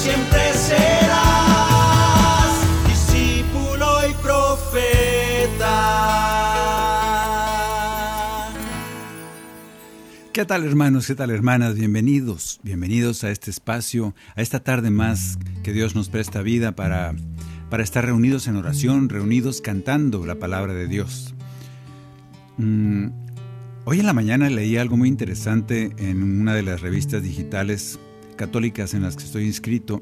siempre serás discípulo y profeta. ¿Qué tal hermanos? ¿Qué tal hermanas? Bienvenidos, bienvenidos a este espacio, a esta tarde más que Dios nos presta vida para, para estar reunidos en oración, reunidos cantando la palabra de Dios. Mm, hoy en la mañana leí algo muy interesante en una de las revistas digitales católicas en las que estoy inscrito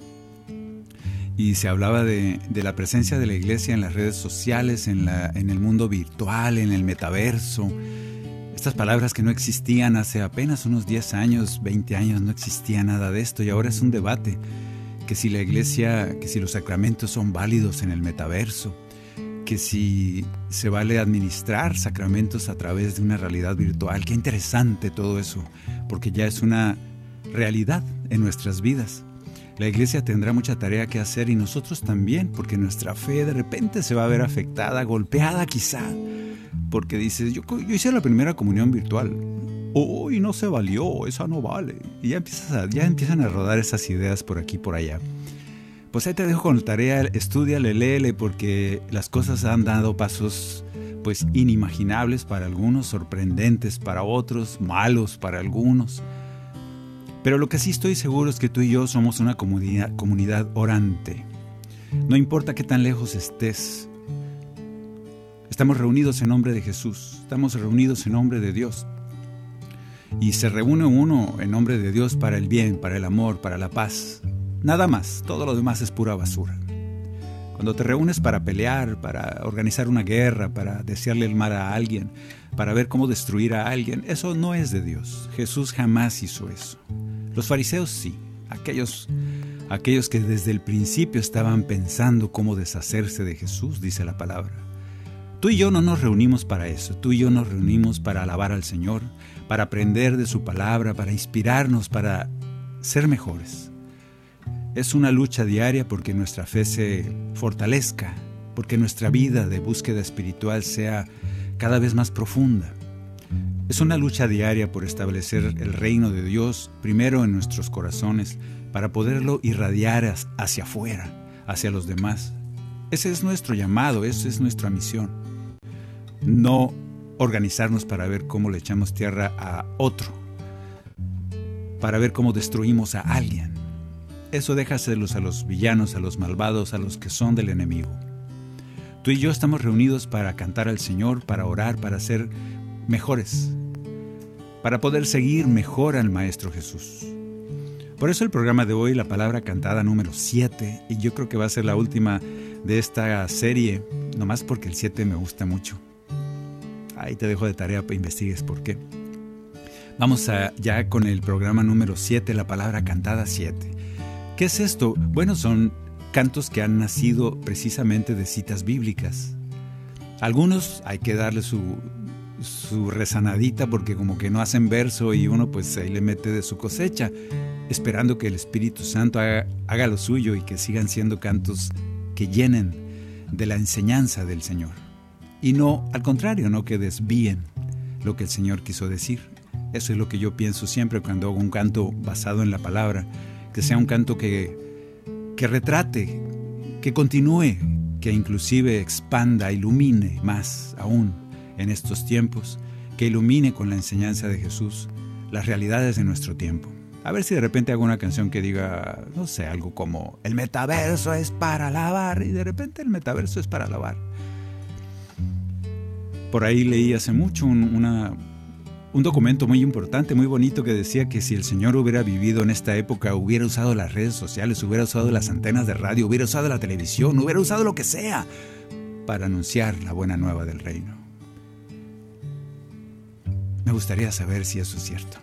y se hablaba de, la presencia de la iglesia en las redes sociales, en, en el mundo virtual, en el metaverso. Estas palabras que no existían hace apenas unos 10 años, 20 años, no existía nada de esto y ahora es un debate que si la iglesia, que si los sacramentos son válidos en el metaverso, que si se vale administrar sacramentos a través de una realidad virtual. Qué interesante todo eso, porque ya es una realidad en nuestras vidas. La iglesia tendrá mucha tarea que hacer y nosotros también, porque nuestra fe de repente se va a ver afectada, golpeada quizá, porque dices, yo, yo hice la primera comunión virtual. Uy, no se valió, esa no vale. Y ya, empiezas ya empiezan a rodar esas ideas por aquí por allá. Pues ahí te dejo con la tarea, estudiale, léele, porque las cosas han dado pasos pues inimaginables para algunos, sorprendentes para otros, malos para algunos. Pero lo que sí estoy seguro es que tú y yo somos una comunidad, orante. No importa qué tan lejos estés, estamos reunidos en nombre de Jesús, estamos reunidos en nombre de Dios. Y se reúne uno en nombre de Dios para el bien, para el amor, para la paz. Nada más, todo lo demás es pura basura. Cuando te reúnes para pelear, para organizar una guerra, para desearle el mal a alguien, para ver cómo destruir a alguien, eso no es de Dios. Jesús jamás hizo eso. Los fariseos sí, aquellos, aquellos que desde el principio estaban pensando cómo deshacerse de Jesús, dice la palabra. Tú y yo no nos reunimos para eso, tú y yo nos reunimos para alabar al Señor, para aprender de su palabra, para inspirarnos, para ser mejores. Es una lucha diaria porque nuestra fe se fortalezca, porque nuestra vida de búsqueda espiritual sea cada vez más profunda. Es una lucha diaria por establecer el reino de Dios primero en nuestros corazones para poderlo irradiar hacia afuera, hacia los demás. Ese es nuestro llamado, esa es nuestra misión. No organizarnos para ver cómo le echamos tierra a otro, para ver cómo destruimos a alguien. Eso déjaselos a los villanos, a los malvados, a los que son del enemigo. Tú y yo estamos reunidos para cantar al Señor, para orar, para ser mejores, para poder seguir mejor al Maestro Jesús. Por eso el programa de hoy, la palabra cantada número 7, y yo creo que va a ser la última de esta serie, nomás porque el 7 me gusta mucho. Ahí te dejo de tarea para investigues por qué. Vamos a, ya con el programa número 7, la palabra cantada 7. ¿Qué es esto? Bueno, son cantos que han nacido precisamente de citas bíblicas. Algunos hay que darle su, su rezanadita porque como que no hacen verso y uno pues ahí le mete de su cosecha, esperando que el Espíritu Santo haga, haga lo suyo y que sigan siendo cantos que llenen de la enseñanza del Señor. Y no, al contrario, no que desvíen lo que el Señor quiso decir. Eso es lo que yo pienso siempre cuando hago un canto basado en la palabra, que sea un canto que, que retrate, que continúe, que inclusive expanda, ilumine más aún en estos tiempos, que ilumine con la enseñanza de Jesús las realidades de nuestro tiempo. A ver si de repente hago una canción que diga, no sé, algo como, el metaverso es para alabar, y de repente el metaverso es para alabar. Por ahí leí hace mucho un, un documento muy importante, muy bonito, que decía que si el Señor hubiera vivido en esta época, hubiera usado las redes sociales, hubiera usado las antenas de radio, hubiera usado la televisión, hubiera usado lo que sea para anunciar la buena nueva del reino. Me gustaría saber si eso es cierto.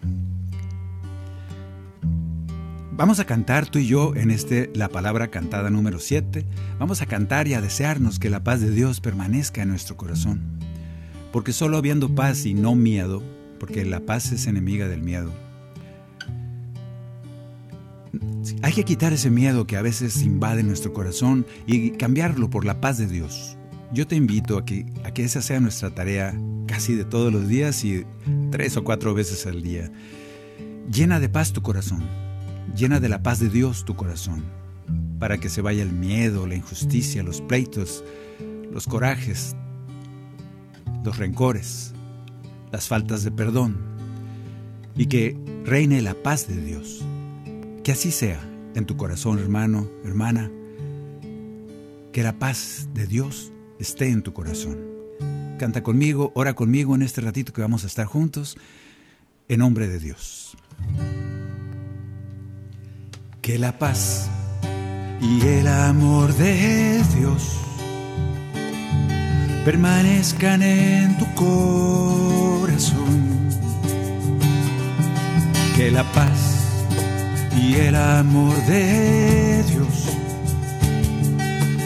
Vamos a cantar tú y yo en este La Palabra Cantada número 7. Vamos a cantar y a desearnos que la paz de Dios permanezca en nuestro corazón. Porque solo habiendo paz y no miedo, porque la paz es enemiga del miedo, hay que quitar ese miedo que a veces invade nuestro corazón y cambiarlo por la paz de Dios. Yo te invito a que, a que esa sea nuestra tarea casi de todos los días y tres o cuatro veces al día. Llena de paz tu corazón Llena de la paz de Dios tu corazón, para que se vaya el miedo, la injusticia, los pleitos, los corajes, los rencores, las faltas de perdón, y que reine la paz de Dios. Que así sea en tu corazón, hermano, hermana, que la paz de Dios esté en tu corazón. Canta conmigo, ora conmigo en este ratito que vamos a estar juntos, en nombre de Dios. Que la paz y el amor de Dios permanezcan en tu corazón. Que la paz y el amor de Dios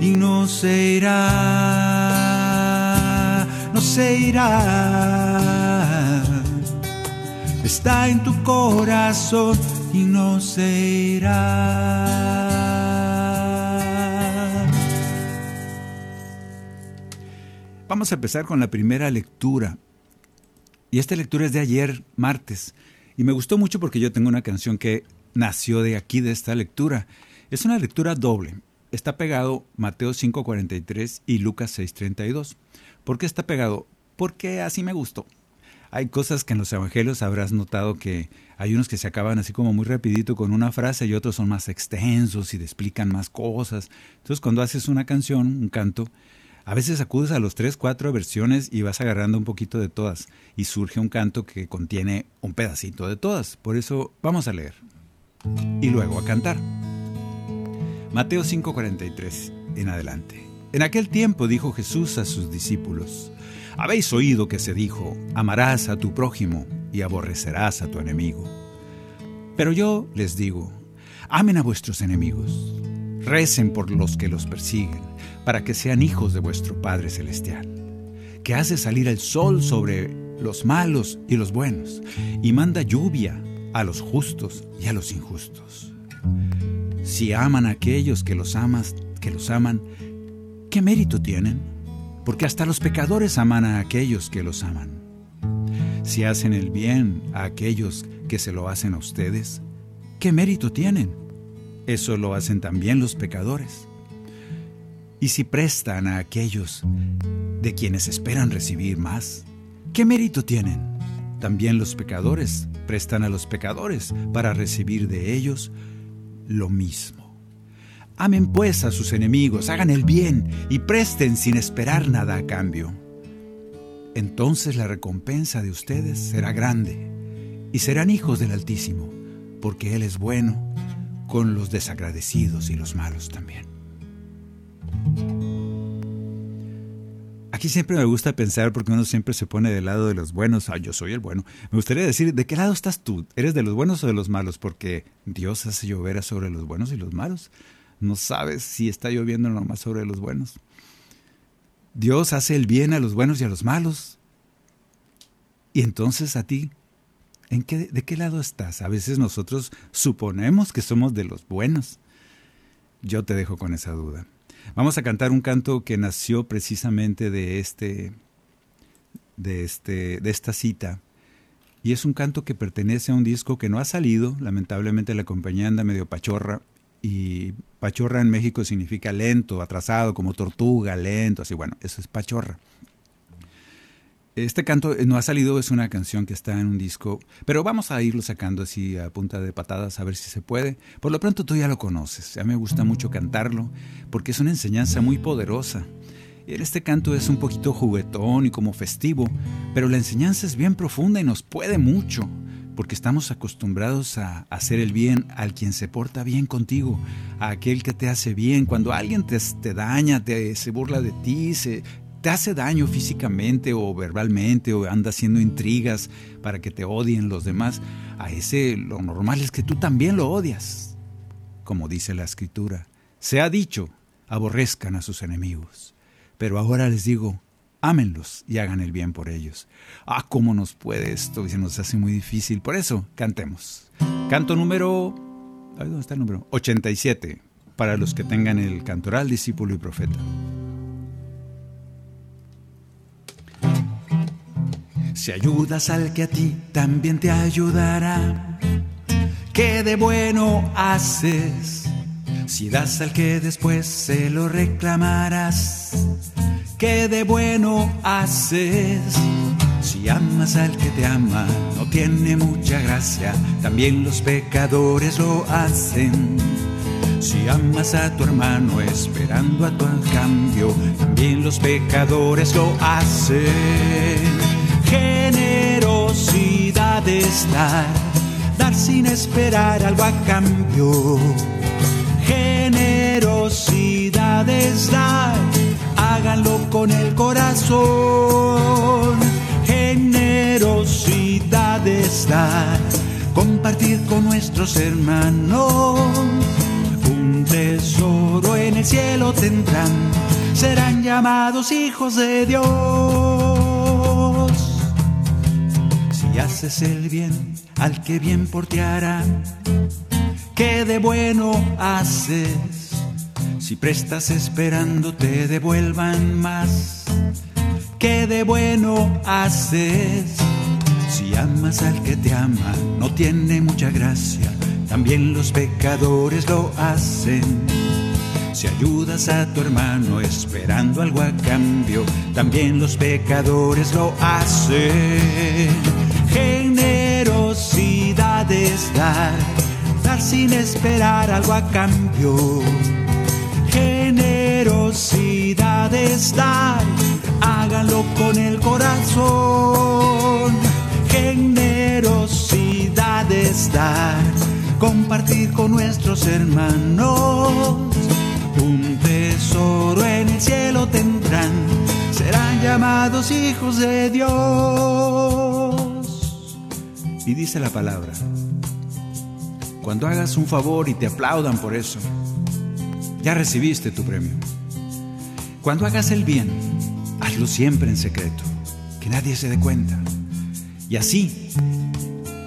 y no se irá. No se irá. Está en tu corazón y no se irá. Vamos a empezar con la primera lectura. Y esta lectura es de ayer, martes. Y me gustó mucho porque yo tengo una canción que nació de aquí, de esta lectura. Es una lectura doble. Está pegado Mateo 5:43 y Lucas 6:32. ¿Por qué está pegado? Porque así me gustó. Hay cosas que en los evangelios habrás notado que hay unos que se acaban así como muy rapidito con una frase y otros son más extensos y te explican más cosas. Entonces cuando haces una canción, un canto, a veces acudes a los tres, cuatro versiones y vas agarrando un poquito de todas y surge un canto que contiene un pedacito de todas. Por eso vamos a leer y luego a cantar. Mateo 5:43 en adelante. En aquel tiempo dijo Jesús a sus discípulos, habéis oído que se dijo, amarás a tu prójimo y aborrecerás a tu enemigo. Pero yo les digo, amen a vuestros enemigos, recen por los que los persiguen, para que sean hijos de vuestro Padre Celestial, que hace salir el sol sobre los malos y los buenos, y manda lluvia a los justos y a los injustos. Si aman a aquellos que los amas, que los aman, ¿qué mérito tienen? Porque hasta los pecadores aman a aquellos que los aman. Si hacen el bien a aquellos que se lo hacen a ustedes, ¿qué mérito tienen? Eso lo hacen también los pecadores. Y si prestan a aquellos de quienes esperan recibir más, ¿qué mérito tienen? También los pecadores prestan a los pecadores para recibir de ellos lo mismo. Amen pues a sus enemigos, hagan el bien y presten sin esperar nada a cambio entonces la recompensa de ustedes será grande y serán hijos del Altísimo, porque Él es bueno con los desagradecidos y los malos también. Aquí siempre me gusta pensar porque uno siempre se pone del lado de los buenos. Ah, yo soy el bueno. Me gustaría decir, ¿de qué lado estás tú? ¿Eres de los buenos o de los malos? Porque Dios hace llover sobre los buenos y los malos. No sabes si está lloviendo nomás sobre los buenos. Dios hace el bien a los buenos y a los malos. Y entonces a ti, ¿en ¿de qué lado estás? A veces nosotros suponemos que somos de los buenos. Yo te dejo con esa duda. Vamos a cantar un canto que nació precisamente de este de este de esta cita y es un canto que pertenece a un disco que no ha salido, lamentablemente la compañía anda medio pachorra y pachorra en México significa lento, atrasado, como tortuga, lento, así bueno, eso es pachorra. Este canto no ha salido, es una canción que está en un disco, pero vamos a irlo sacando así a punta de patadas a ver si se puede. Por lo pronto tú ya lo conoces, ya me gusta mucho cantarlo porque es una enseñanza muy poderosa. Este canto es un poquito juguetón y como festivo, pero la enseñanza es bien profunda y nos puede mucho, porque estamos acostumbrados a hacer el bien al quien se porta bien contigo, a aquel que te hace bien. Cuando alguien te, te daña, te, se burla de ti, se, te hace daño físicamente o verbalmente o anda haciendo intrigas para que te odien los demás, a ese lo normal es que tú también lo odias. Como dice la escritura, se ha dicho, aborrezcan a sus enemigos. Pero ahora les digo, ámenlos y hagan el bien por ellos. Ah, cómo nos puede esto y se nos hace muy difícil. Por eso, cantemos. Canto número... ¿Dónde está el número? 87, para los que tengan el cantoral, discípulo y profeta. Si ayudas al que a ti también te ayudará, ¿qué de bueno haces? Si das al que después se lo reclamarás, ¿qué de bueno haces? Si amas al que te ama, no tiene mucha gracia, también los pecadores lo hacen. Si amas a tu hermano esperando a tu cambio, también los pecadores lo hacen generosidad es dar, dar sin esperar algo a cambio. Generosidad es dar, háganlo con el corazón. Generosidad es dar, compartir con nuestros hermanos. Un tesoro en el cielo tendrán, serán llamados hijos de Dios y haces el bien al que bien por ti hará. ¿Qué de bueno haces? Si prestas esperando te devuelvan más. ¿Qué de bueno haces? Si amas al que te ama, no tiene mucha gracia. También los pecadores lo hacen. Si ayudas a tu hermano esperando algo a cambio, también los pecadores lo hacen. Es dar, dar sin esperar algo a cambio. Generosidad es dar, háganlo con el corazón. Generosidad es dar, compartir con nuestros hermanos. Un tesoro en el cielo tendrán, serán llamados hijos de Dios. Y dice la palabra, cuando hagas un favor y te aplaudan por eso, ya recibiste tu premio. Cuando hagas el bien, hazlo siempre en secreto, que nadie se dé cuenta. Y así,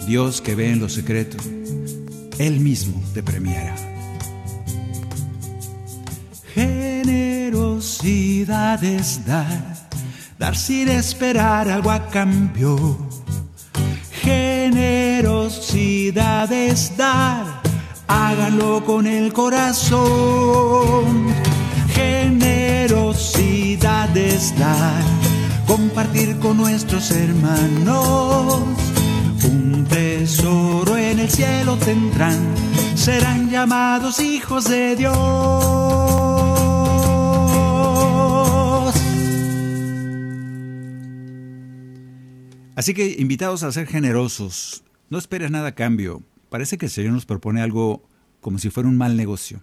Dios que ve en lo secreto, Él mismo te premiará. Generosidad es dar, dar sin esperar algo a cambio es dar, háganlo con el corazón. Generosidad es dar, compartir con nuestros hermanos. Un tesoro en el cielo tendrán, serán llamados hijos de Dios. Así que invitados a ser generosos, no esperes nada a cambio. Parece que el Señor nos propone algo como si fuera un mal negocio.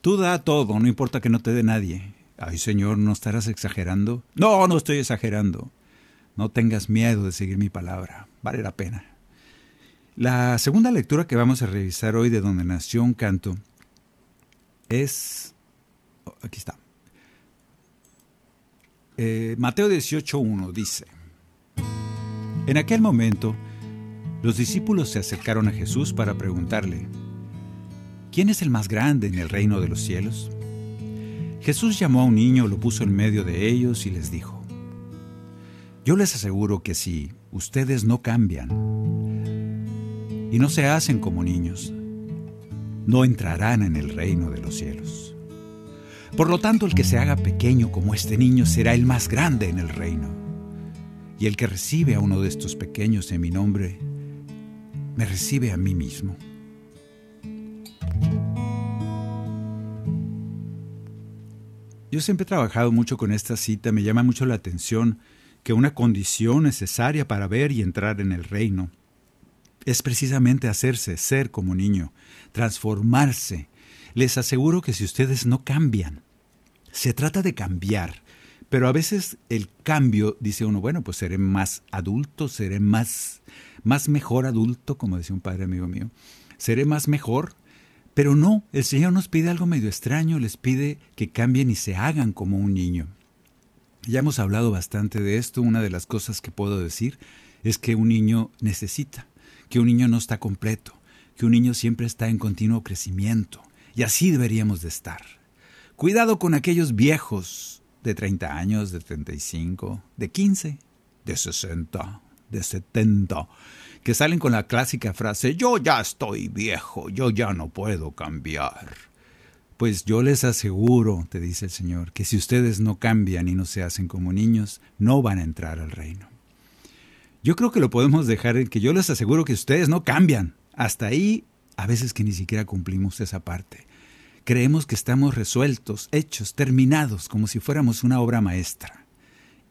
Tú da todo, no importa que no te dé nadie. Ay, Señor, ¿no estarás exagerando? No, no estoy exagerando. No tengas miedo de seguir mi palabra. Vale la pena. La segunda lectura que vamos a revisar hoy de donde nació un canto es... oh, aquí está. Eh, Mateo 18.1 dice, En aquel momento, los discípulos se acercaron a Jesús para preguntarle, ¿quién es el más grande en el reino de los cielos? Jesús llamó a un niño, lo puso en medio de ellos y les dijo, Yo les aseguro que si ustedes no cambian y no se hacen como niños, no entrarán en el reino de los cielos. Por lo tanto, el que se haga pequeño como este niño será el más grande en el reino. Y el que recibe a uno de estos pequeños en mi nombre, me recibe a mí mismo. Yo siempre he trabajado mucho con esta cita, me llama mucho la atención que una condición necesaria para ver y entrar en el reino es precisamente hacerse ser como niño, transformarse. Les aseguro que si ustedes no cambian, se trata de cambiar, pero a veces el cambio, dice uno, bueno, pues seré más adulto, seré más, más mejor adulto, como decía un padre amigo mío, seré más mejor, pero no, el Señor nos pide algo medio extraño, les pide que cambien y se hagan como un niño. Ya hemos hablado bastante de esto, una de las cosas que puedo decir es que un niño necesita, que un niño no está completo, que un niño siempre está en continuo crecimiento, y así deberíamos de estar. Cuidado con aquellos viejos de 30 años, de 35, de 15, de 60, de 70, que salen con la clásica frase, yo ya estoy viejo, yo ya no puedo cambiar. Pues yo les aseguro, te dice el Señor, que si ustedes no cambian y no se hacen como niños, no van a entrar al reino. Yo creo que lo podemos dejar en que yo les aseguro que ustedes no cambian. Hasta ahí, a veces que ni siquiera cumplimos esa parte. Creemos que estamos resueltos, hechos, terminados, como si fuéramos una obra maestra.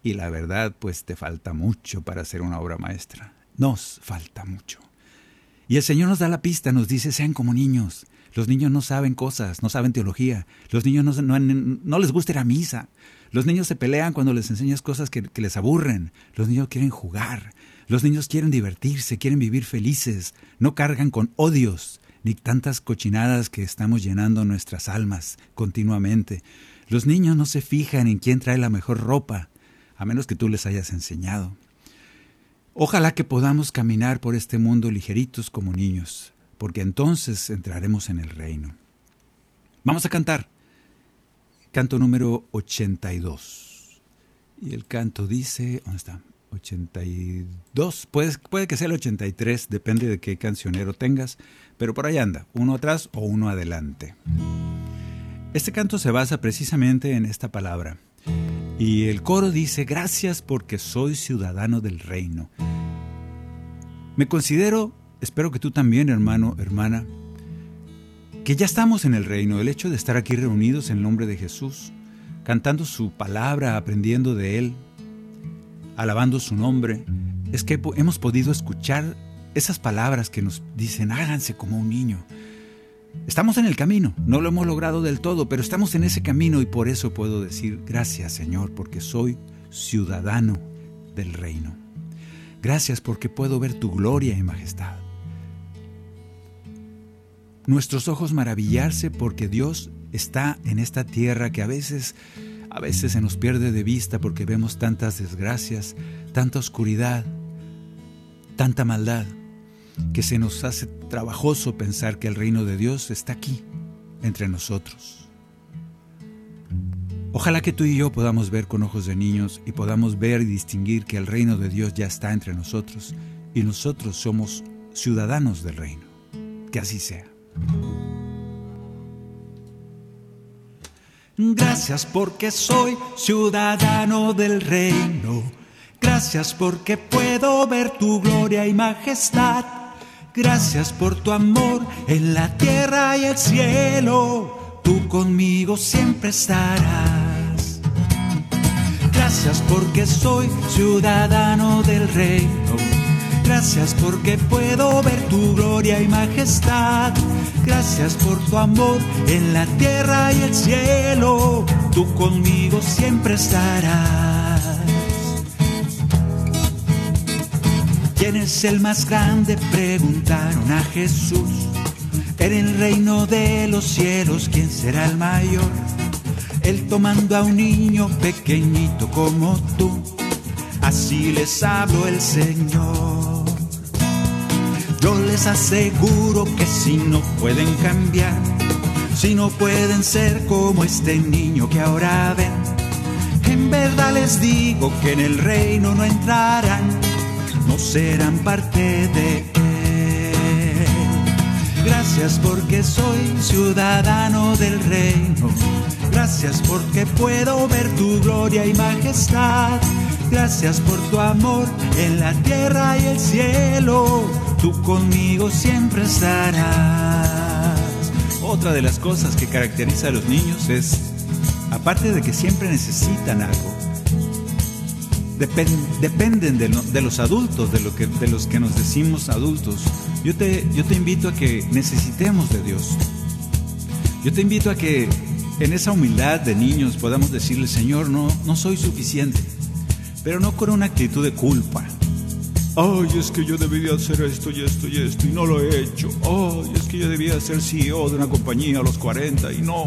Y la verdad, pues te falta mucho para ser una obra maestra. Nos falta mucho. Y el Señor nos da la pista, nos dice, sean como niños. Los niños no saben cosas, no saben teología. Los niños no, no, les gusta ir a misa. Los niños se pelean cuando les enseñas cosas que les aburren. Los niños quieren jugar. Los niños quieren divertirse, quieren vivir felices. No cargan con odios ni tantas cochinadas que estamos llenando nuestras almas continuamente. Los niños no se fijan en quién trae la mejor ropa, a menos que tú les hayas enseñado. Ojalá que podamos caminar por este mundo ligeritos como niños, porque entonces entraremos en el reino. Vamos a cantar. Canto número 82. Y el canto dice, ¿dónde está? 82, puede, puede que sea el 83, depende de qué cancionero tengas, pero por ahí anda, uno atrás o uno adelante. Este canto se basa precisamente en esta palabra. Y el coro dice, gracias porque soy ciudadano del reino. Me considero, espero que tú también, hermano, hermana, que ya estamos en el reino. El hecho de estar aquí reunidos en nombre de Jesús, cantando su palabra, aprendiendo de Él, alabando su nombre, es que hemos podido escuchar esas palabras que nos dicen, háganse como un niño. Estamos en el camino, no lo hemos logrado del todo, pero estamos en ese camino y por eso puedo decir gracias Señor, porque soy ciudadano del reino. Gracias porque puedo ver tu gloria y majestad. Nuestros ojos maravillarse porque Dios está en esta tierra que a veces a veces se nos pierde de vista porque vemos tantas desgracias, tanta oscuridad, tanta maldad, que se nos hace trabajoso pensar que el reino de Dios está aquí, entre nosotros. Ojalá que tú y yo podamos ver con ojos de niños y podamos ver y distinguir que el reino de Dios ya está entre nosotros y nosotros somos ciudadanos del reino. Que así sea. Gracias porque soy ciudadano del reino. Gracias porque puedo ver tu gloria y majestad. Gracias por tu amor en la tierra y el cielo. Tú conmigo siempre estarás. Gracias porque soy ciudadano del reino. Gracias porque puedo ver tu gloria y majestad. Gracias por tu amor en la tierra y el cielo. tú conmigo siempre estarás. ¿Quién es el más grande? Preguntaron a Jesús. En el reino de los cielos, ¿quién será el mayor? Él tomando a un niño pequeñito como tú, así les habló el Señor. Yo les aseguro que si no pueden cambiar, si no pueden ser como este niño que ahora ven, en verdad les digo que en el reino no entrarán, no serán parte de él. Gracias porque soy ciudadano del reino. Gracias porque puedo ver tu gloria y majestad. Gracias por tu amor en la tierra y el cielo. Tú conmigo siempre estarás. Otra de las cosas que caracteriza a los niños es, aparte de que siempre necesitan algo, depen- dependen de, lo- de los adultos, de los que nos decimos adultos. Yo te, yo te invito a que necesitemos de Dios. Yo te invito a que en esa humildad de niños podamos decirle, Señor, no, no soy suficiente, pero no con una actitud de culpa. Ay, es que yo debería hacer esto y esto y esto y no lo he hecho. Ay, es que yo debía ser CEO de una compañía a los 40 y no.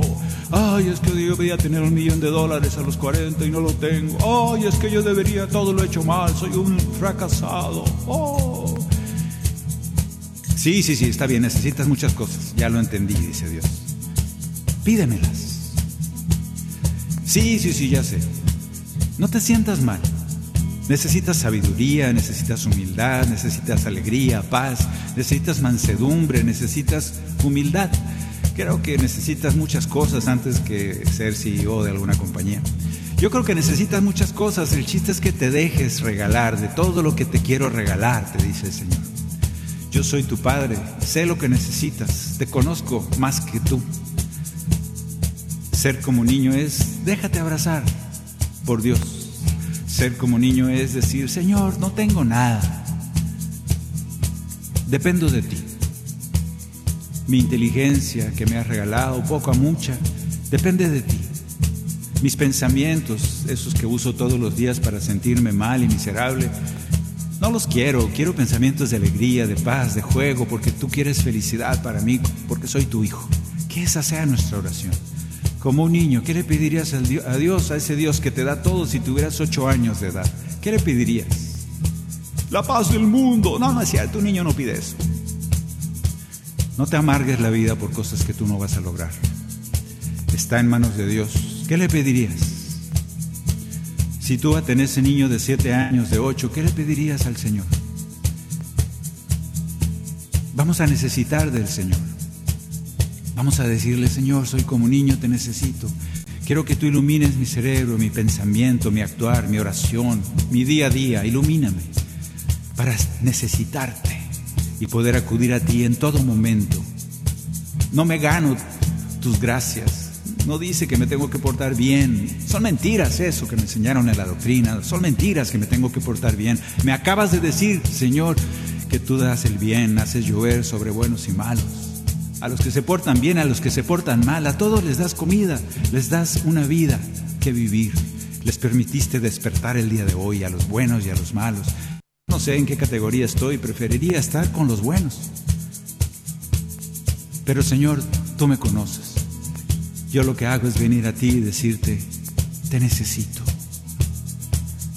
Ay, es que yo debería tener un millón de dólares a los 40 y no lo tengo. Ay, es que yo debería, todo lo he hecho mal, soy un fracasado. Oh. Sí, sí, sí, está bien, necesitas muchas cosas. Ya lo entendí, dice Dios. Pídemelas. Sí, sí, sí, ya sé. No te sientas mal. Necesitas sabiduría, necesitas humildad, necesitas alegría, paz, necesitas mansedumbre, necesitas humildad. Creo que necesitas muchas cosas antes que ser CEO de alguna compañía. Yo creo que necesitas muchas cosas. El chiste es que te dejes regalar de todo lo que te quiero regalar, te dice el Señor. Yo soy tu Padre, sé lo que necesitas, te conozco más que tú. Ser como niño es, déjate abrazar por Dios. Ser como niño es decir, Señor, no tengo nada. Dependo de ti. Mi inteligencia que me has regalado, poco a mucha, depende de ti. Mis pensamientos, esos que uso todos los días para sentirme mal y miserable, no los quiero. Quiero pensamientos de alegría, de paz, de juego, porque tú quieres felicidad para mí, porque soy tu hijo. Que esa sea nuestra oración. Como un niño, ¿qué le pedirías a Dios, a ese Dios que te da todo si tuvieras ocho años de edad? ¿Qué le pedirías? La paz del mundo. No, no es cierto, un niño no pide eso. No te amargues la vida por cosas que tú no vas a lograr. Está en manos de Dios. ¿Qué le pedirías? Si tú a ese niño de siete años, de ocho, ¿qué le pedirías al Señor? Vamos a necesitar del Señor. Vamos a decirle, Señor, soy como niño, te necesito. Quiero que tú ilumines mi cerebro, mi pensamiento, mi actuar, mi oración, mi día a día. Ilumíname para necesitarte y poder acudir a ti en todo momento. No me gano tus gracias. No dice que me tengo que portar bien. Son mentiras eso que me enseñaron en la doctrina. Son mentiras que me tengo que portar bien. Me acabas de decir, Señor, que tú das el bien, haces llover sobre buenos y malos. A los que se portan bien, a los que se portan mal, a todos les das comida, les das una vida que vivir. Les permitiste despertar el día de hoy a los buenos y a los malos. No sé en qué categoría estoy, preferiría estar con los buenos. Pero Señor, tú me conoces. Yo lo que hago es venir a ti y decirte, te necesito.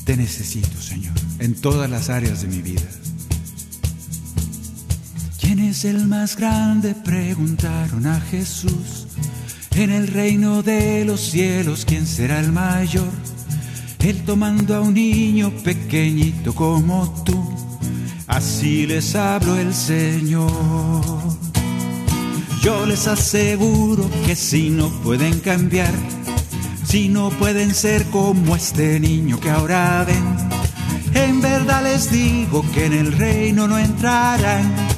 Te necesito, Señor, en todas las áreas de mi vida. ¿Quién es el más grande? Preguntaron a Jesús. En el reino de los cielos, ¿quién será el mayor? Él tomando a un niño pequeñito como tú. Así les habló el Señor. Yo les aseguro que si no pueden cambiar, si no pueden ser como este niño que ahora ven, en verdad les digo que en el reino no entrarán,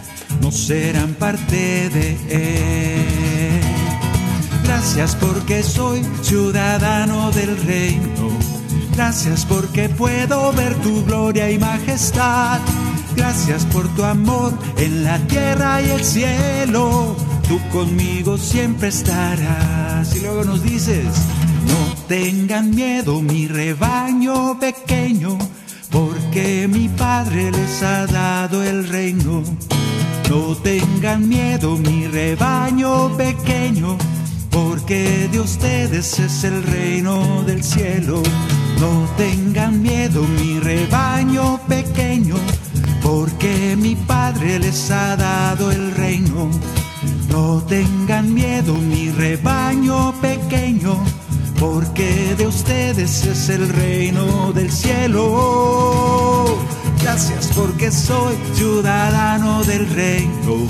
no serán parte de él. Gracias porque soy ciudadano del reino. Gracias porque puedo ver tu gloria y majestad. Gracias por tu amor en la tierra y el cielo. Tú conmigo siempre estarás. Y luego nos dices, No tengan miedo, mi rebaño pequeño, porque mi Padre les ha dado el reino. No tengan miedo, mi rebaño pequeño, porque de ustedes es el reino del cielo. No tengan miedo, mi rebaño pequeño, porque mi Padre les ha dado el reino. No tengan miedo, mi rebaño pequeño, porque de ustedes es el reino del cielo. Gracias porque soy ciudadano del reino.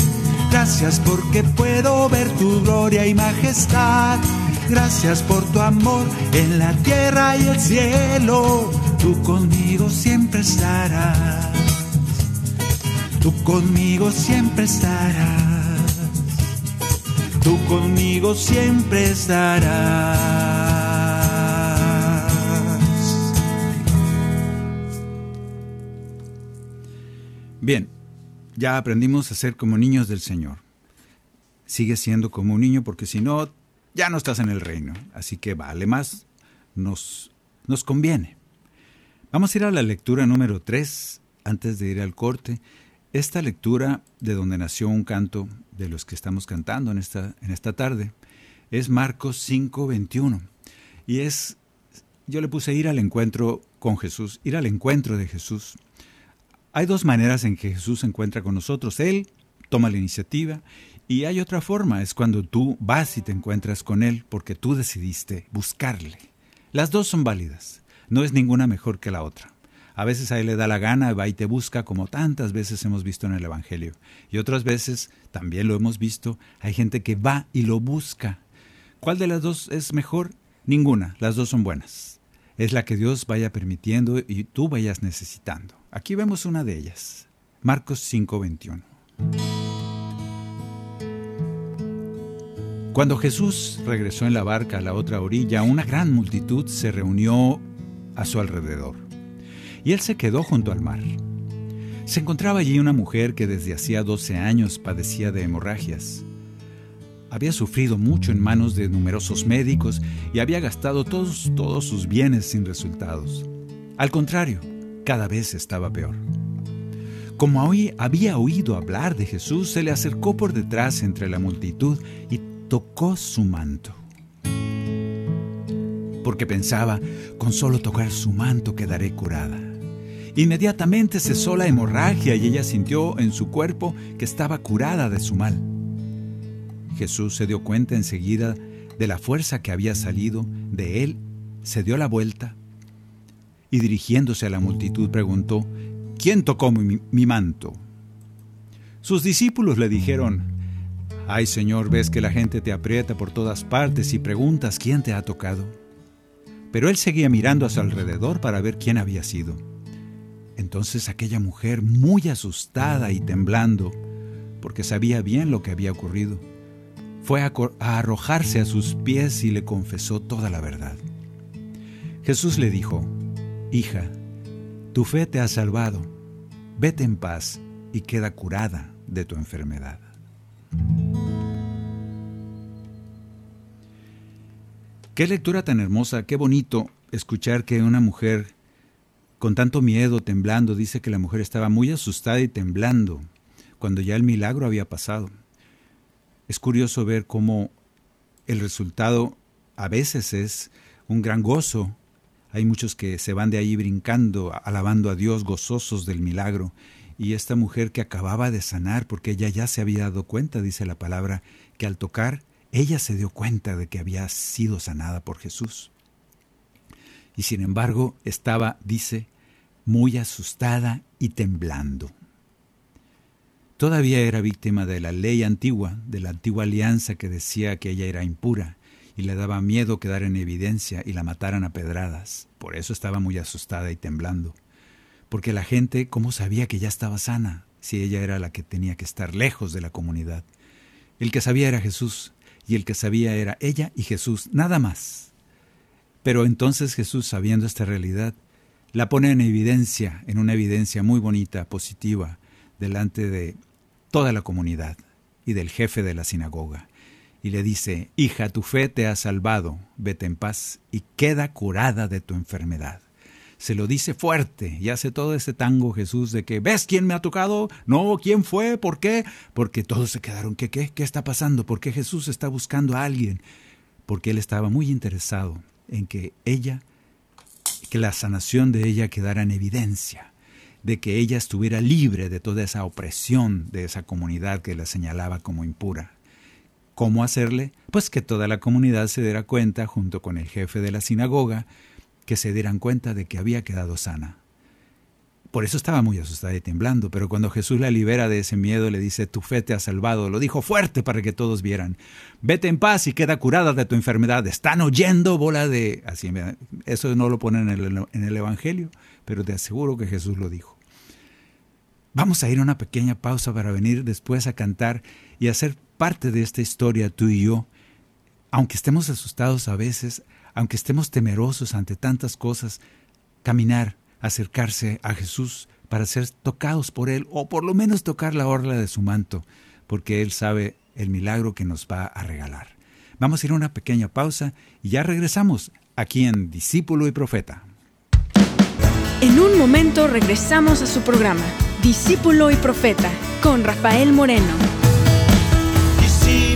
Gracias porque puedo ver tu gloria y majestad. Gracias por tu amor en la tierra y el cielo. Tú conmigo siempre estarás. Tú conmigo siempre estarás. Tú conmigo siempre estarás. Bien, ya aprendimos a ser como niños del Señor. Sigue siendo como un niño porque si no, ya no estás en el reino. Así que vale más, nos, nos conviene. Vamos a ir a la lectura número 3 antes de ir al corte. Esta lectura de donde nació un canto de los que estamos cantando en esta, en esta tarde es Marcos 5:21. Y es, yo le puse ir al encuentro con Jesús, ir al encuentro de Jesús. Hay dos maneras en que Jesús se encuentra con nosotros. Él toma la iniciativa y hay otra forma, es cuando tú vas y te encuentras con Él porque tú decidiste buscarle. Las dos son válidas, no es ninguna mejor que la otra. A veces a Él le da la gana, va y te busca, como tantas veces hemos visto en el Evangelio. Y otras veces, también lo hemos visto, hay gente que va y lo busca. ¿Cuál de las dos es mejor? Ninguna, las dos son buenas. Es la que Dios vaya permitiendo y tú vayas necesitando. Aquí vemos una de ellas. Marcos 5:21. Cuando Jesús regresó en la barca a la otra orilla, una gran multitud se reunió a su alrededor. Y él se quedó junto al mar. Se encontraba allí una mujer que desde hacía 12 años padecía de hemorragias. Había sufrido mucho en manos de numerosos médicos y había gastado todos, todos sus bienes sin resultados. Al contrario, cada vez estaba peor. Como hoy había oído hablar de Jesús, se le acercó por detrás entre la multitud y tocó su manto. Porque pensaba, con solo tocar su manto quedaré curada. Inmediatamente cesó la hemorragia y ella sintió en su cuerpo que estaba curada de su mal. Jesús se dio cuenta enseguida de la fuerza que había salido de él, se dio la vuelta y dirigiéndose a la multitud preguntó, ¿quién tocó mi, manto? Sus discípulos le dijeron, Ay Señor, ves que la gente te aprieta por todas partes y preguntas quién te ha tocado. Pero él seguía mirando a su alrededor para ver quién había sido. Entonces aquella mujer, muy asustada y temblando, porque sabía bien lo que había ocurrido, fue a, arrojarse a sus pies y le confesó toda la verdad. Jesús le dijo, Hija, tu fe te ha salvado, vete en paz y queda curada de tu enfermedad. Qué lectura tan hermosa, qué bonito escuchar que una mujer con tanto miedo, temblando, dice que la mujer estaba muy asustada y temblando cuando ya el milagro había pasado. Es curioso ver cómo el resultado a veces es un gran gozo. Hay muchos que se van de ahí brincando, alabando a Dios, gozosos del milagro. Y esta mujer que acababa de sanar, porque ella ya se había dado cuenta, dice la palabra, que al tocar, ella se dio cuenta de que había sido sanada por Jesús. Y sin embargo, estaba, dice, muy asustada y temblando. Todavía era víctima de la ley antigua, de la antigua alianza que decía que ella era impura y le daba miedo quedar en evidencia y la mataran a pedradas. Por eso estaba muy asustada y temblando. Porque la gente, ¿cómo sabía que ya estaba sana si ella era la que tenía que estar lejos de la comunidad? El que sabía era Jesús y el que sabía era ella y Jesús, nada más. Pero entonces Jesús, sabiendo esta realidad, la pone en evidencia, en una evidencia muy bonita, positiva, delante de toda la comunidad y del jefe de la sinagoga. Y le dice, hija, tu fe te ha salvado, vete en paz y queda curada de tu enfermedad. Se lo dice fuerte y hace todo ese tango Jesús de que, ¿ves quién me ha tocado? No, ¿quién fue? ¿Por qué? Porque todos se quedaron, ¿qué, qué? ¿Qué está pasando? ¿Por qué Jesús está buscando a alguien? Porque él estaba muy interesado en que ella, que la sanación de ella quedara en evidencia, de que ella estuviera libre de toda esa opresión de esa comunidad que la señalaba como impura. ¿Cómo hacerle? Pues que toda la comunidad se diera cuenta, junto con el jefe de la sinagoga, que se dieran cuenta de que había quedado sana. Por eso estaba muy asustada y temblando, pero cuando Jesús la libera de ese miedo, le dice, tu fe te ha salvado, lo dijo fuerte para que todos vieran. Vete en paz y queda curada de tu enfermedad. Están oyendo bola de... Así, eso no lo ponen en el, en el Evangelio, pero te aseguro que Jesús lo dijo. Vamos a ir a una pequeña pausa para venir después a cantar y hacer parte de esta historia tú y yo. Aunque estemos asustados a veces, aunque estemos temerosos ante tantas cosas, caminar, acercarse a Jesús para ser tocados por Él o por lo menos tocar la orla de su manto, porque Él sabe el milagro que nos va a regalar. Vamos a ir a una pequeña pausa y ya regresamos aquí en Discípulo y Profeta. En un momento regresamos a su programa, Discípulo y Profeta, con Rafael Moreno.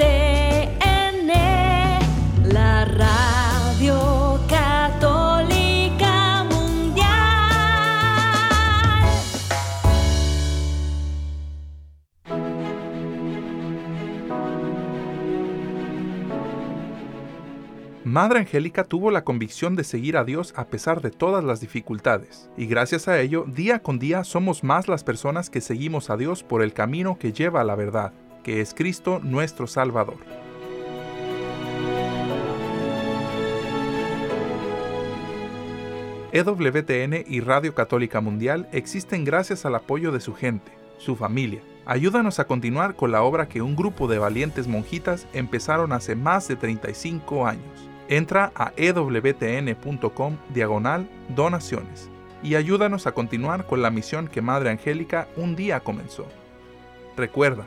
EWTN, la radio católica mundial. Madre Angélica tuvo la convicción de seguir a Dios a pesar de todas las dificultades, y gracias a ello, día con día somos más las personas que seguimos a Dios por el camino que lleva a la verdad, es Cristo nuestro Salvador. EWTN y Radio Católica Mundial existen gracias al apoyo de su gente, su familia. Ayúdanos a continuar con la obra que un grupo de valientes monjitas empezaron hace más de 35 años. Entra a ewtn.com diagonal donaciones y ayúdanos a continuar con la misión que Madre Angélica un día comenzó. Recuerda,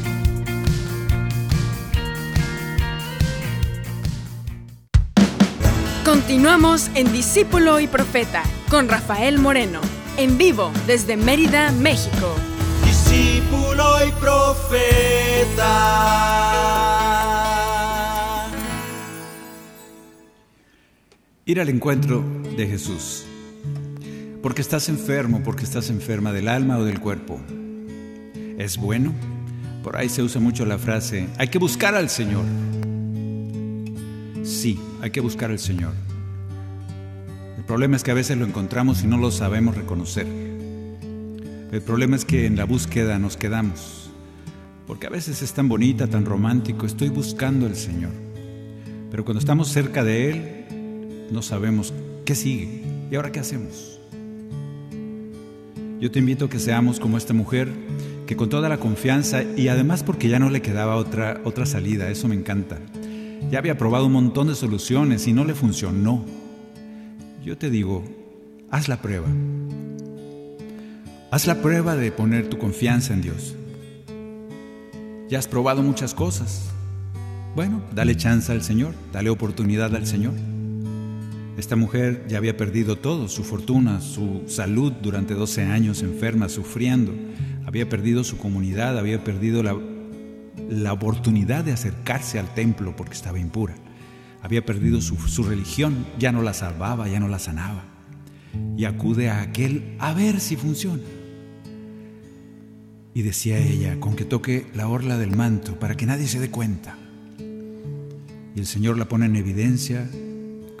Continuamos en Discípulo y Profeta con Rafael Moreno, en vivo desde Mérida, México. Discípulo y Profeta. Ir al encuentro de Jesús. Porque estás enfermo, porque estás enferma del alma o del cuerpo. ¿Es bueno? Por ahí se usa mucho la frase, hay que buscar al Señor. Sí, hay que buscar al Señor. El problema es que a veces lo encontramos y no lo sabemos reconocer. El problema es que en la búsqueda nos quedamos. Porque a veces es tan bonita, tan romántico, estoy buscando al Señor. Pero cuando estamos cerca de Él, no sabemos qué sigue. ¿Y ahora qué hacemos? Yo te invito a que seamos como esta mujer, que con toda la confianza y además porque ya no le quedaba otra, otra salida, eso me encanta. Ya había probado un montón de soluciones y no le funcionó. Yo te digo, haz la prueba. Haz la prueba de poner tu confianza en Dios. Ya has probado muchas cosas. Bueno, dale chance al Señor, dale oportunidad al Señor. Esta mujer ya había perdido todo, su fortuna, su salud durante 12 años enferma, sufriendo. Había perdido su comunidad, había perdido la, la oportunidad de acercarse al templo porque estaba impura. Había perdido su, su religión, ya no la salvaba, ya no la sanaba. Y acude a aquel a ver si funciona. Y decía ella, con que toque la orla del manto para que nadie se dé cuenta. Y el Señor la pone en evidencia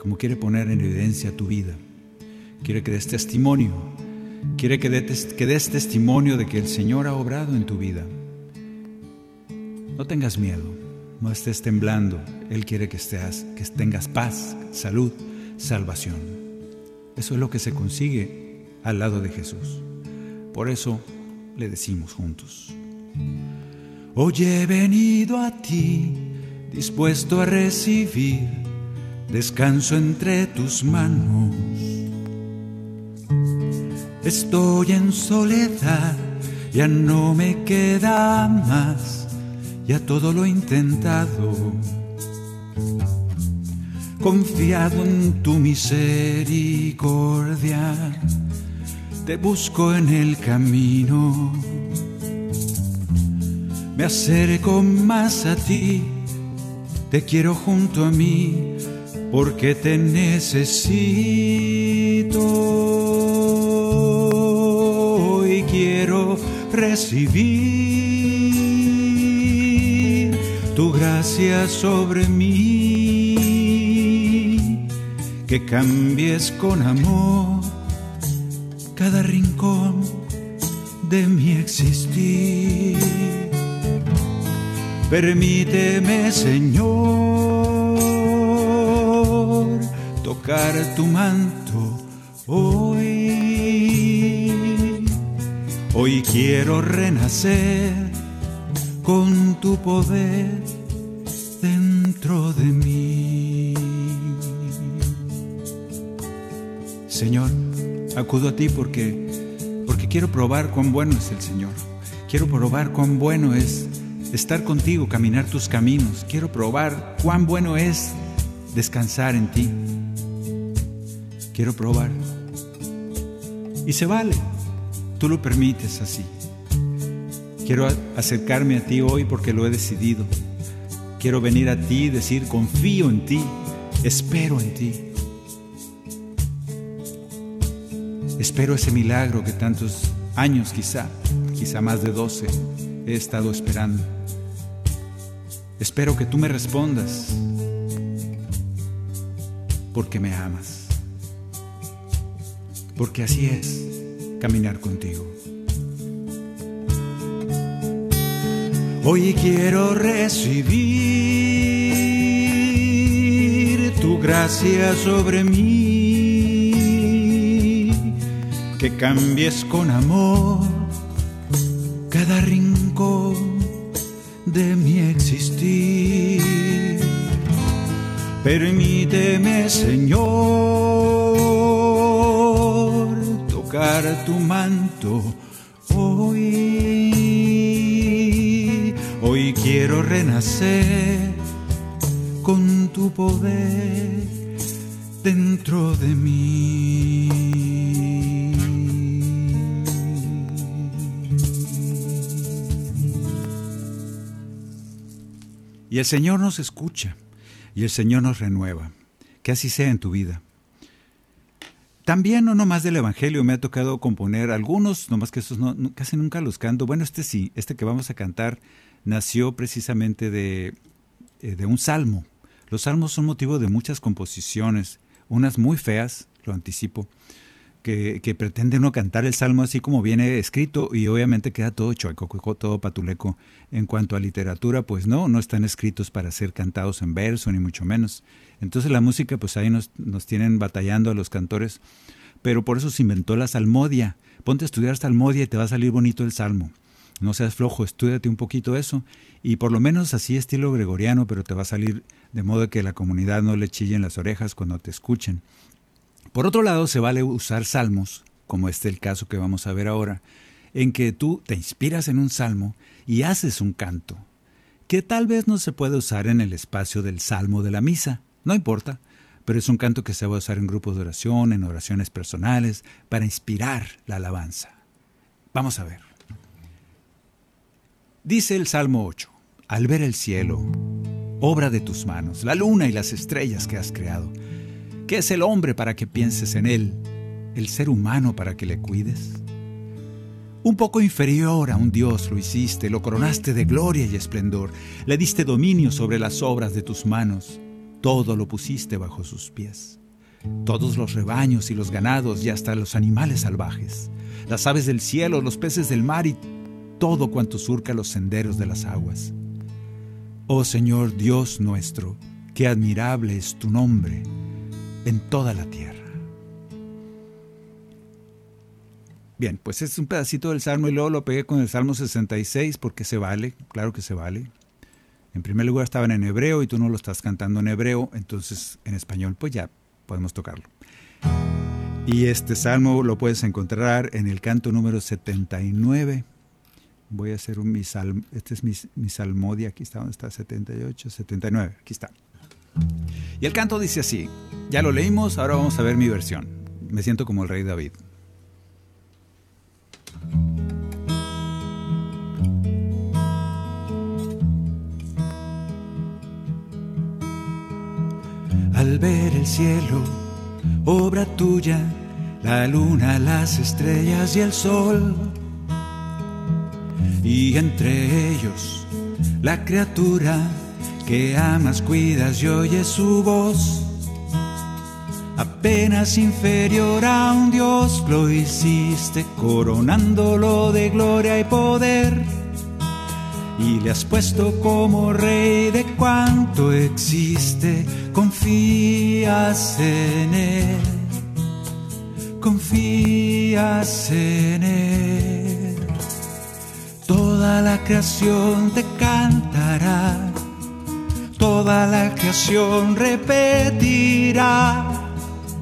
como quiere poner en evidencia tu vida. Quiere que des testimonio. Quiere que des, que des testimonio de que el Señor ha obrado en tu vida. No tengas miedo, no estés temblando. Él quiere que, que tengas paz, salud, salvación. Eso es lo que se consigue al lado de Jesús. Por eso le decimos juntos. Hoy he venido a ti dispuesto a recibir descanso entre tus manos. Estoy en soledad, ya no me queda más, ya todo lo intentado. Confiado en tu misericordia, te busco en el camino. Me acerco más a ti, te quiero junto a mí, porque te necesito y quiero recibir tu gracia sobre mí, que cambies con amor cada rincón de mi existir. Permíteme, Señor, tocar tu manto hoy. Hoy quiero renacer con tu poder dentro de mí. Señor, acudo a ti porque porque quiero probar cuán bueno es el Señor. Quiero probar cuán bueno es estar contigo, caminar tus caminos. Quiero probar cuán bueno es descansar en ti. Quiero probar. Y se vale. Tú lo permites así. Quiero acercarme a ti hoy porque lo he decidido. Quiero venir a ti y decir, confío en ti, espero en ti. Espero ese milagro que tantos años quizá, quizá más de 12, he estado esperando. Espero que tú me respondas porque me amas. Porque así es caminar contigo. Hoy quiero recibir tu gracia sobre mí, que cambies con amor cada rincón de mi existir. Permíteme, Señor, tocar tu manto hoy. Hoy quiero renacer con tu poder dentro de mí. Y el Señor nos escucha y el Señor nos renueva. Que así sea en tu vida. También no nomás del Evangelio me ha tocado componer algunos, nomás que esos no, casi nunca los canto. Bueno, este sí, este que vamos a cantar nació precisamente de, eh, de un salmo. Los salmos son motivo de muchas composiciones, unas muy feas, lo anticipo, que, que pretende uno cantar el salmo así como viene escrito y obviamente queda todo chueco, todo patuleco. En cuanto a literatura, pues no, no están escritos para ser cantados en verso, ni mucho menos. Entonces la música, pues ahí nos, nos tienen batallando a los cantores, pero por eso se inventó la salmodia. Ponte a estudiar salmodia y te va a salir bonito el salmo. No seas flojo, estudiate un poquito eso y por lo menos así estilo gregoriano, pero te va a salir de modo que la comunidad no le chillen las orejas cuando te escuchen. Por otro lado, se vale usar salmos, como este el caso que vamos a ver ahora, en que tú te inspiras en un salmo y haces un canto, que tal vez no se puede usar en el espacio del salmo de la misa, no importa, pero es un canto que se va a usar en grupos de oración, en oraciones personales, para inspirar la alabanza. Vamos a ver. Dice el Salmo 8, al ver el cielo, obra de tus manos, la luna y las estrellas que has creado. ¿Qué es el hombre para que pienses en él? ¿El ser humano para que le cuides? Un poco inferior a un Dios lo hiciste, lo coronaste de gloria y esplendor, le diste dominio sobre las obras de tus manos, todo lo pusiste bajo sus pies. Todos los rebaños y los ganados y hasta los animales salvajes, las aves del cielo, los peces del mar y todo cuanto surca los senderos de las aguas. Oh Señor Dios nuestro, qué admirable es tu nombre en toda la tierra. Bien, pues es un pedacito del Salmo y luego lo pegué con el Salmo 66 porque se vale, claro que se vale. En primer lugar estaban en hebreo y tú no lo estás cantando en hebreo, entonces en español pues ya podemos tocarlo. Y este salmo lo puedes encontrar en el canto número 79. Voy a hacer un mi salmo, este es mi, mi salmodia, aquí está donde está 78, 79, aquí está. Y el canto dice así, ya lo leímos, ahora vamos a ver mi versión. Me siento como el rey David. Al ver el cielo, obra tuya, la luna, las estrellas y el sol, y entre ellos la criatura que amas, cuidas y oyes su voz. Apenas inferior a un Dios lo hiciste, coronándolo de gloria y poder. Y le has puesto como rey de cuanto existe, confías en él, confías en él. Toda la creación te cantará, toda la creación repetirá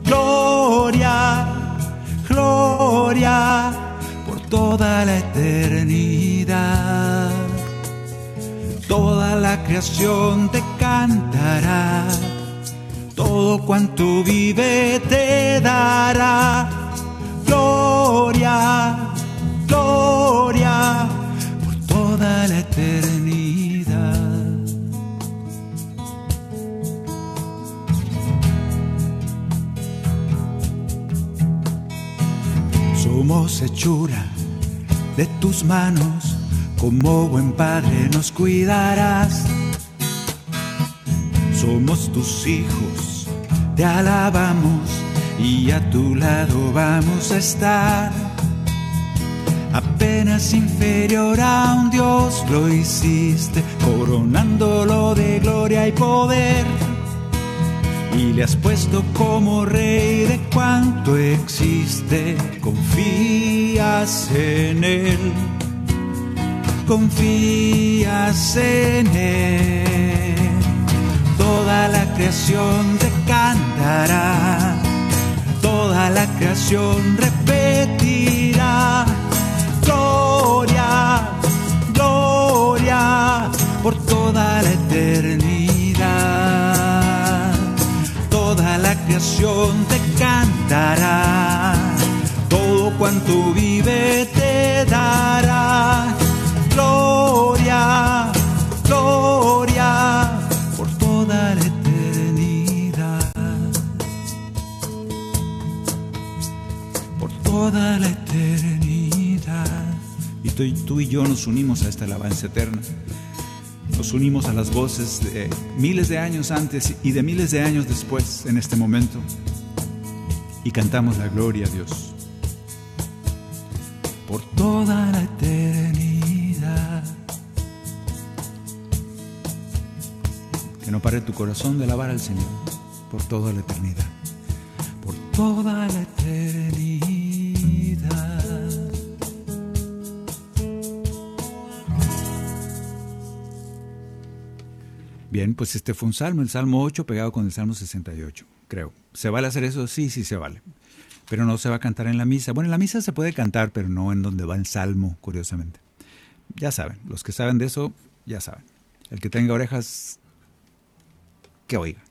gloria, gloria por toda la eternidad. Toda la creación te cantará, todo cuanto vive te dará. Gloria, gloria Somos hechura de tus manos, como buen padre nos cuidarás. Somos tus hijos, te alabamos y a tu lado vamos a estar. Apenas inferior a un Dios lo hiciste, coronándolo de gloria y poder y le has puesto como rey de cuanto existe. Confías en él, confías en él. Toda la creación te cantará, toda la creación repetirá. Gloria, gloria por toda la eternidad toda la creación te cantará, todo cuanto vive te dará. Gloria, gloria por toda la eternidad, por toda la eternidad. Y tú, y yo nos unimos a esta alabanza eterna nos unimos a las voces de miles de años antes y de miles de años después en este momento y cantamos la gloria a Dios por toda la eternidad. Que no pare tu corazón de alabar al Señor por toda la eternidad, por toda la eternidad. Bien, pues este fue un salmo, el Salmo 8 pegado con el Salmo 68, creo. ¿Se vale hacer eso? Sí, sí se vale. Pero no se va a cantar en la misa. Bueno, en la misa se puede cantar, pero no en donde va el salmo, curiosamente. Ya saben, los que saben de eso, ya saben. El que tenga orejas, que oiga.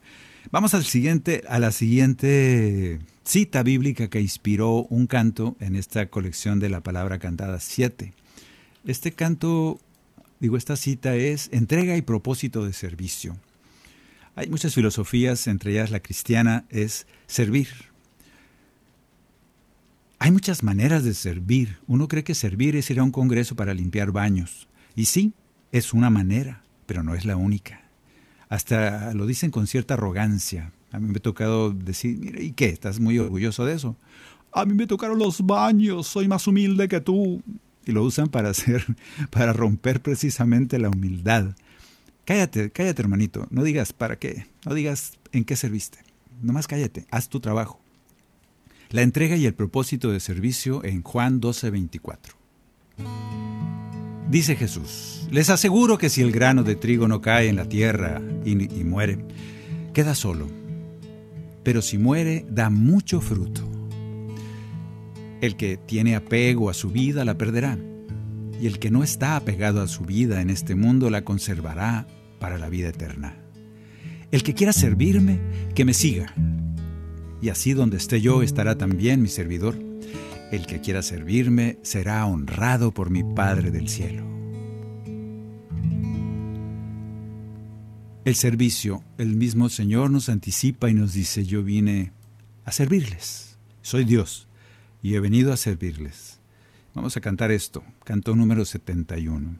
Vamos al siguiente, a la siguiente cita bíblica que inspiró un canto en esta colección de la palabra cantada 7. Este canto digo, esta cita es entrega y propósito de servicio. Hay muchas filosofías, entre ellas la cristiana es servir. Hay muchas maneras de servir. Uno cree que servir es ir a un congreso para limpiar baños. Y sí, es una manera, pero no es la única. Hasta lo dicen con cierta arrogancia. A mí me ha tocado decir, mire, ¿y qué? ¿Estás muy orgulloso de eso? A mí me tocaron los baños, soy más humilde que tú. Y lo usan para hacer, para romper precisamente la humildad. Cállate, cállate, hermanito. No digas para qué, no digas en qué serviste. Nomás cállate, haz tu trabajo. La entrega y el propósito de servicio en Juan 12:24. Dice Jesús, les aseguro que si el grano de trigo no cae en la tierra y, y muere, queda solo. Pero si muere, da mucho fruto. El que tiene apego a su vida la perderá, y el que no está apegado a su vida en este mundo la conservará para la vida eterna. El que quiera servirme, que me siga. Y así donde esté yo estará también mi servidor. El que quiera servirme será honrado por mi Padre del cielo. El servicio, el mismo Señor nos anticipa y nos dice, yo vine a servirles. Soy Dios y he venido a servirles. Vamos a cantar esto, canto número 71.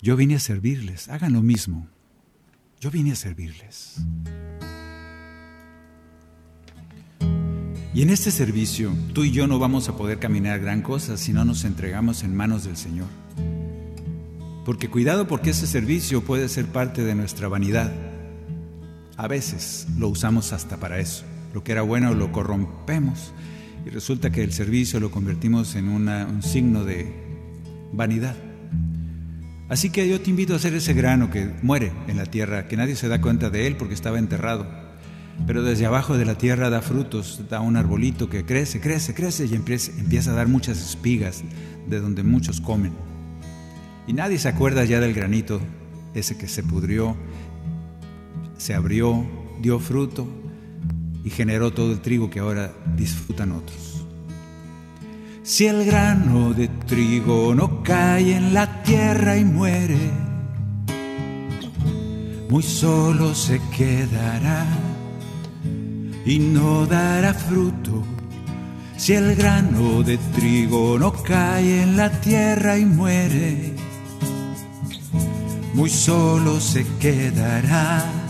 Yo vine a servirles, hagan lo mismo. Yo vine a servirles. Y en este servicio, tú y yo no vamos a poder caminar gran cosa si no nos entregamos en manos del Señor. Porque cuidado porque ese servicio puede ser parte de nuestra vanidad. A veces lo usamos hasta para eso. Lo que era bueno lo corrompemos y resulta que el servicio lo convertimos en un signo de vanidad. Así que yo te invito a hacer ese grano que muere en la tierra, que nadie se da cuenta de él porque estaba enterrado. Pero desde abajo de la tierra da frutos, da un arbolito que crece, crece, crece y empieza a dar muchas espigas de donde muchos comen. Y nadie se acuerda ya del granito, ese que se pudrió, se abrió, dio fruto y generó todo el trigo que ahora disfrutan otros. Si el grano de trigo no cae en la tierra y muere, muy solo se quedará y no dará fruto. Si el grano de trigo no cae en la tierra y muere, muy solo se quedará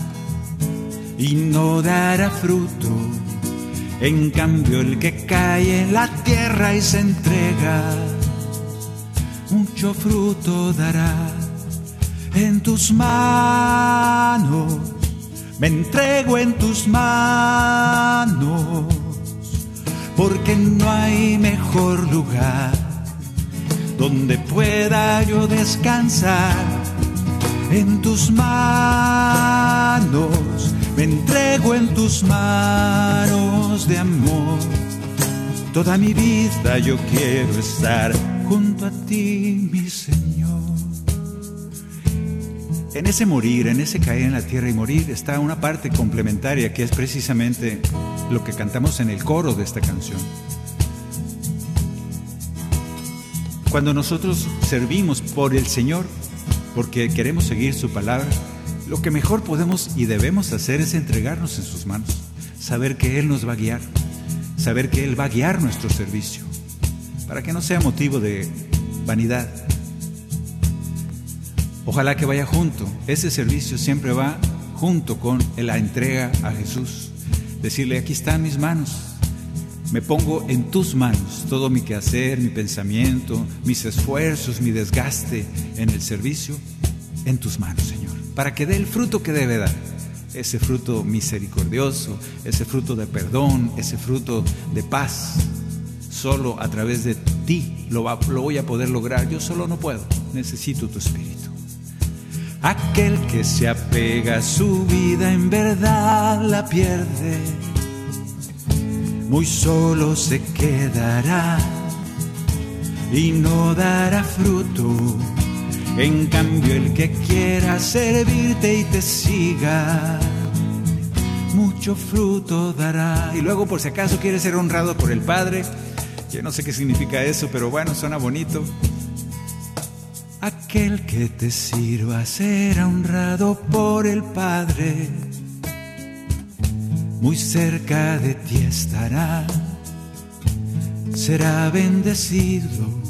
y no dará fruto. En cambio el que cae en la tierra y se entrega, mucho fruto dará en tus manos. Me entrego en tus manos, porque no hay mejor lugar donde pueda yo descansar en tus manos, me entrego en tus manos de amor. Toda mi vida yo quiero estar junto a ti, mi Señor. En ese morir, en ese caer en la tierra y morir, está una parte complementaria que es precisamente lo que cantamos en el coro de esta canción. Cuando nosotros servimos por el Señor, porque queremos seguir su palabra, lo que mejor podemos y debemos hacer es entregarnos en sus manos, saber que Él nos va a guiar, saber que Él va a guiar nuestro servicio, para que no sea motivo de vanidad. Ojalá que vaya junto, ese servicio siempre va junto con la entrega a Jesús, decirle, aquí están mis manos, me pongo en tus manos todo mi quehacer, mi pensamiento, mis esfuerzos, mi desgaste en el servicio, en tus manos, Señor, para que dé el fruto que debe dar. Ese fruto misericordioso, ese fruto de perdón, ese fruto de paz. Solo a través de ti lo, voy a poder lograr. Yo solo no puedo. Necesito tu espíritu. Aquel que se apega a su vida en verdad la pierde muy solo se quedará y no dará fruto. En cambio el que quiera servirte y te siga, mucho fruto dará. Y luego por si acaso quiere ser honrado por el Padre, yo no sé qué significa eso, pero bueno, suena bonito. aquel que te sirva será honrado por el Padre, muy cerca de ti estará, será bendecido.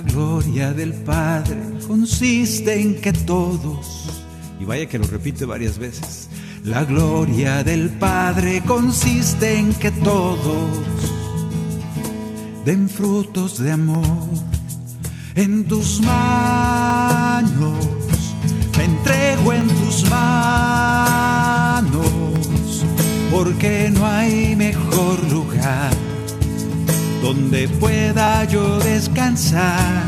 La gloria del Padre consiste en que todos, y vaya que lo repite varias veces, la gloria del Padre consiste en que todos den frutos de amor en tus manos, me entrego en tus manos, porque no hay mejor lugar donde pueda yo descansar.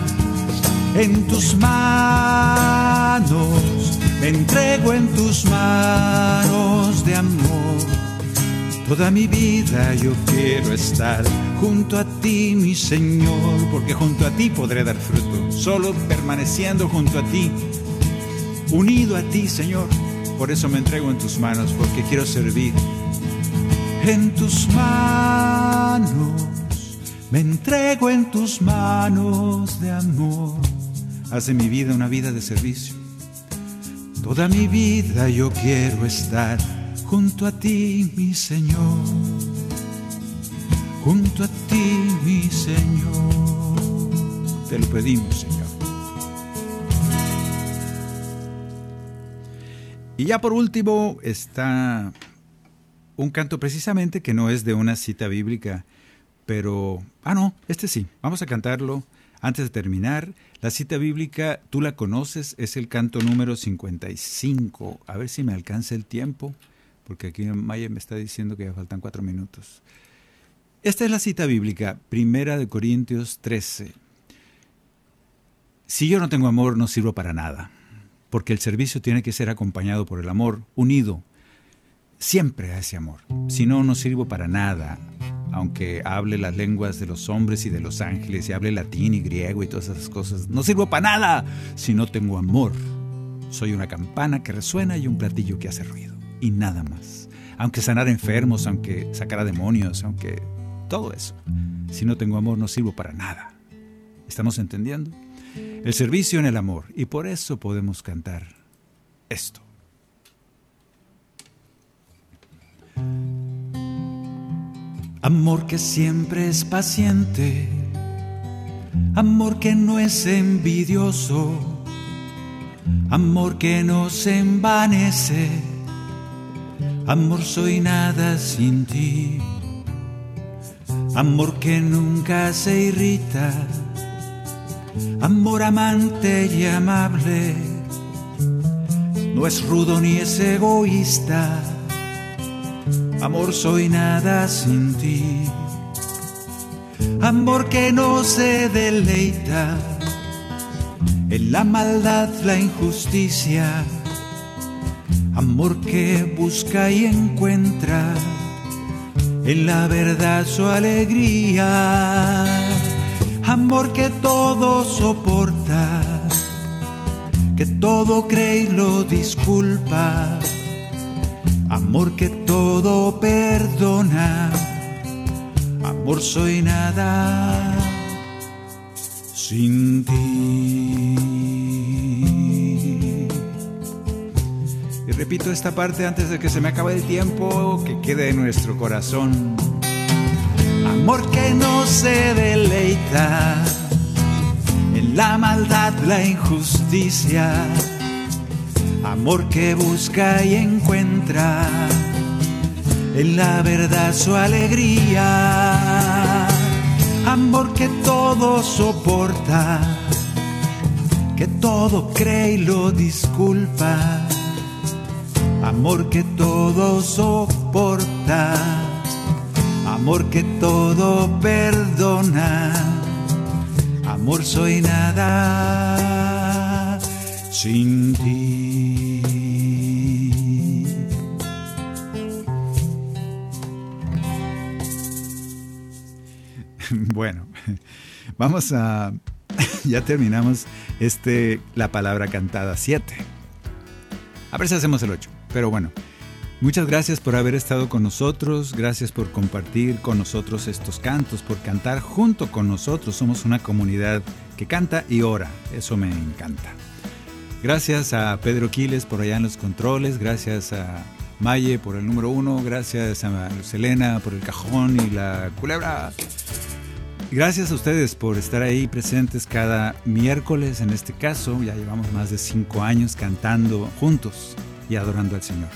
En tus manos, me entrego en tus manos de amor. Toda mi vida yo quiero estar junto a ti, mi Señor, porque junto a ti podré dar fruto, solo permaneciendo junto a ti, unido a ti, Señor. Por eso me entrego en tus manos, porque quiero servir. En tus manos, me entrego en tus manos de amor. Haz de mi vida una vida de servicio. Toda mi vida yo quiero estar junto a ti, mi Señor junto a ti, mi Señor. Te lo pedimos, Señor. Y ya por último está un canto precisamente que no es de una cita bíblica, pero... Ah, no, este sí, vamos a cantarlo antes de terminar. La cita bíblica, tú la conoces, es el canto número 55. A ver si me alcanza el tiempo, porque aquí Maya me está diciendo que ya faltan cuatro minutos. Esta es la cita bíblica, Primera de Corintios 13. Si yo no tengo amor, no sirvo para nada, porque el servicio tiene que ser acompañado por el amor, unido siempre a ese amor. Si no, no sirvo para nada, aunque hable las lenguas de los hombres y de los ángeles, y hable latín y griego y todas esas cosas. No sirvo para nada si no tengo amor. Soy una campana que resuena y un platillo que hace ruido, y nada más. Aunque sanar enfermos, aunque sacar a demonios, aunque todo eso. Si no tengo amor no sirvo para nada. ¿Estamos entendiendo? El servicio en el amor. Y por eso podemos cantar esto. Amor que siempre es paciente. Amor que no es envidioso. Amor que no se envanece. Amor soy nada sin ti amor que nunca se irrita, amor amante y amable, no es rudo ni es egoísta, amor soy nada sin ti, amor que no se deleita en la maldad, la injusticia, amor que busca y encuentra en la verdad su alegría, amor que todo soporta, que todo cree y lo disculpa, amor que todo perdona, amor soy nada sin ti. repito esta parte antes de que se me acabe el tiempo, que quede en nuestro corazón. Amor que no se deleita en la maldad, la injusticia. Amor que busca y encuentra en la verdad su alegría. Amor que todo soporta, que todo cree y lo disculpa amor que todo soporta, amor que todo perdona, amor soy nada sin ti. Bueno, vamos a ya terminamos este la palabra cantada 7. A ver si hacemos el 8. Pero bueno, muchas gracias por haber estado con nosotros, gracias por compartir con nosotros estos cantos, por cantar junto con nosotros. Somos una comunidad que canta y ora. Eso me encanta. Gracias a Pedro Quiles por allá en los controles, gracias a Maye por el número uno, gracias a Selena por el cajón y la culebra. Gracias a ustedes por estar ahí presentes cada miércoles en este caso. Ya llevamos más de cinco años cantando juntos y adorando al Señor.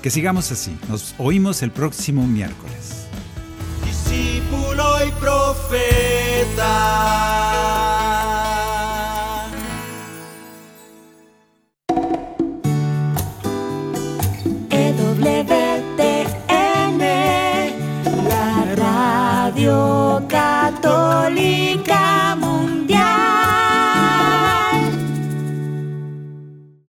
Que sigamos así. Nos oímos el próximo miércoles. Discípulo y profeta.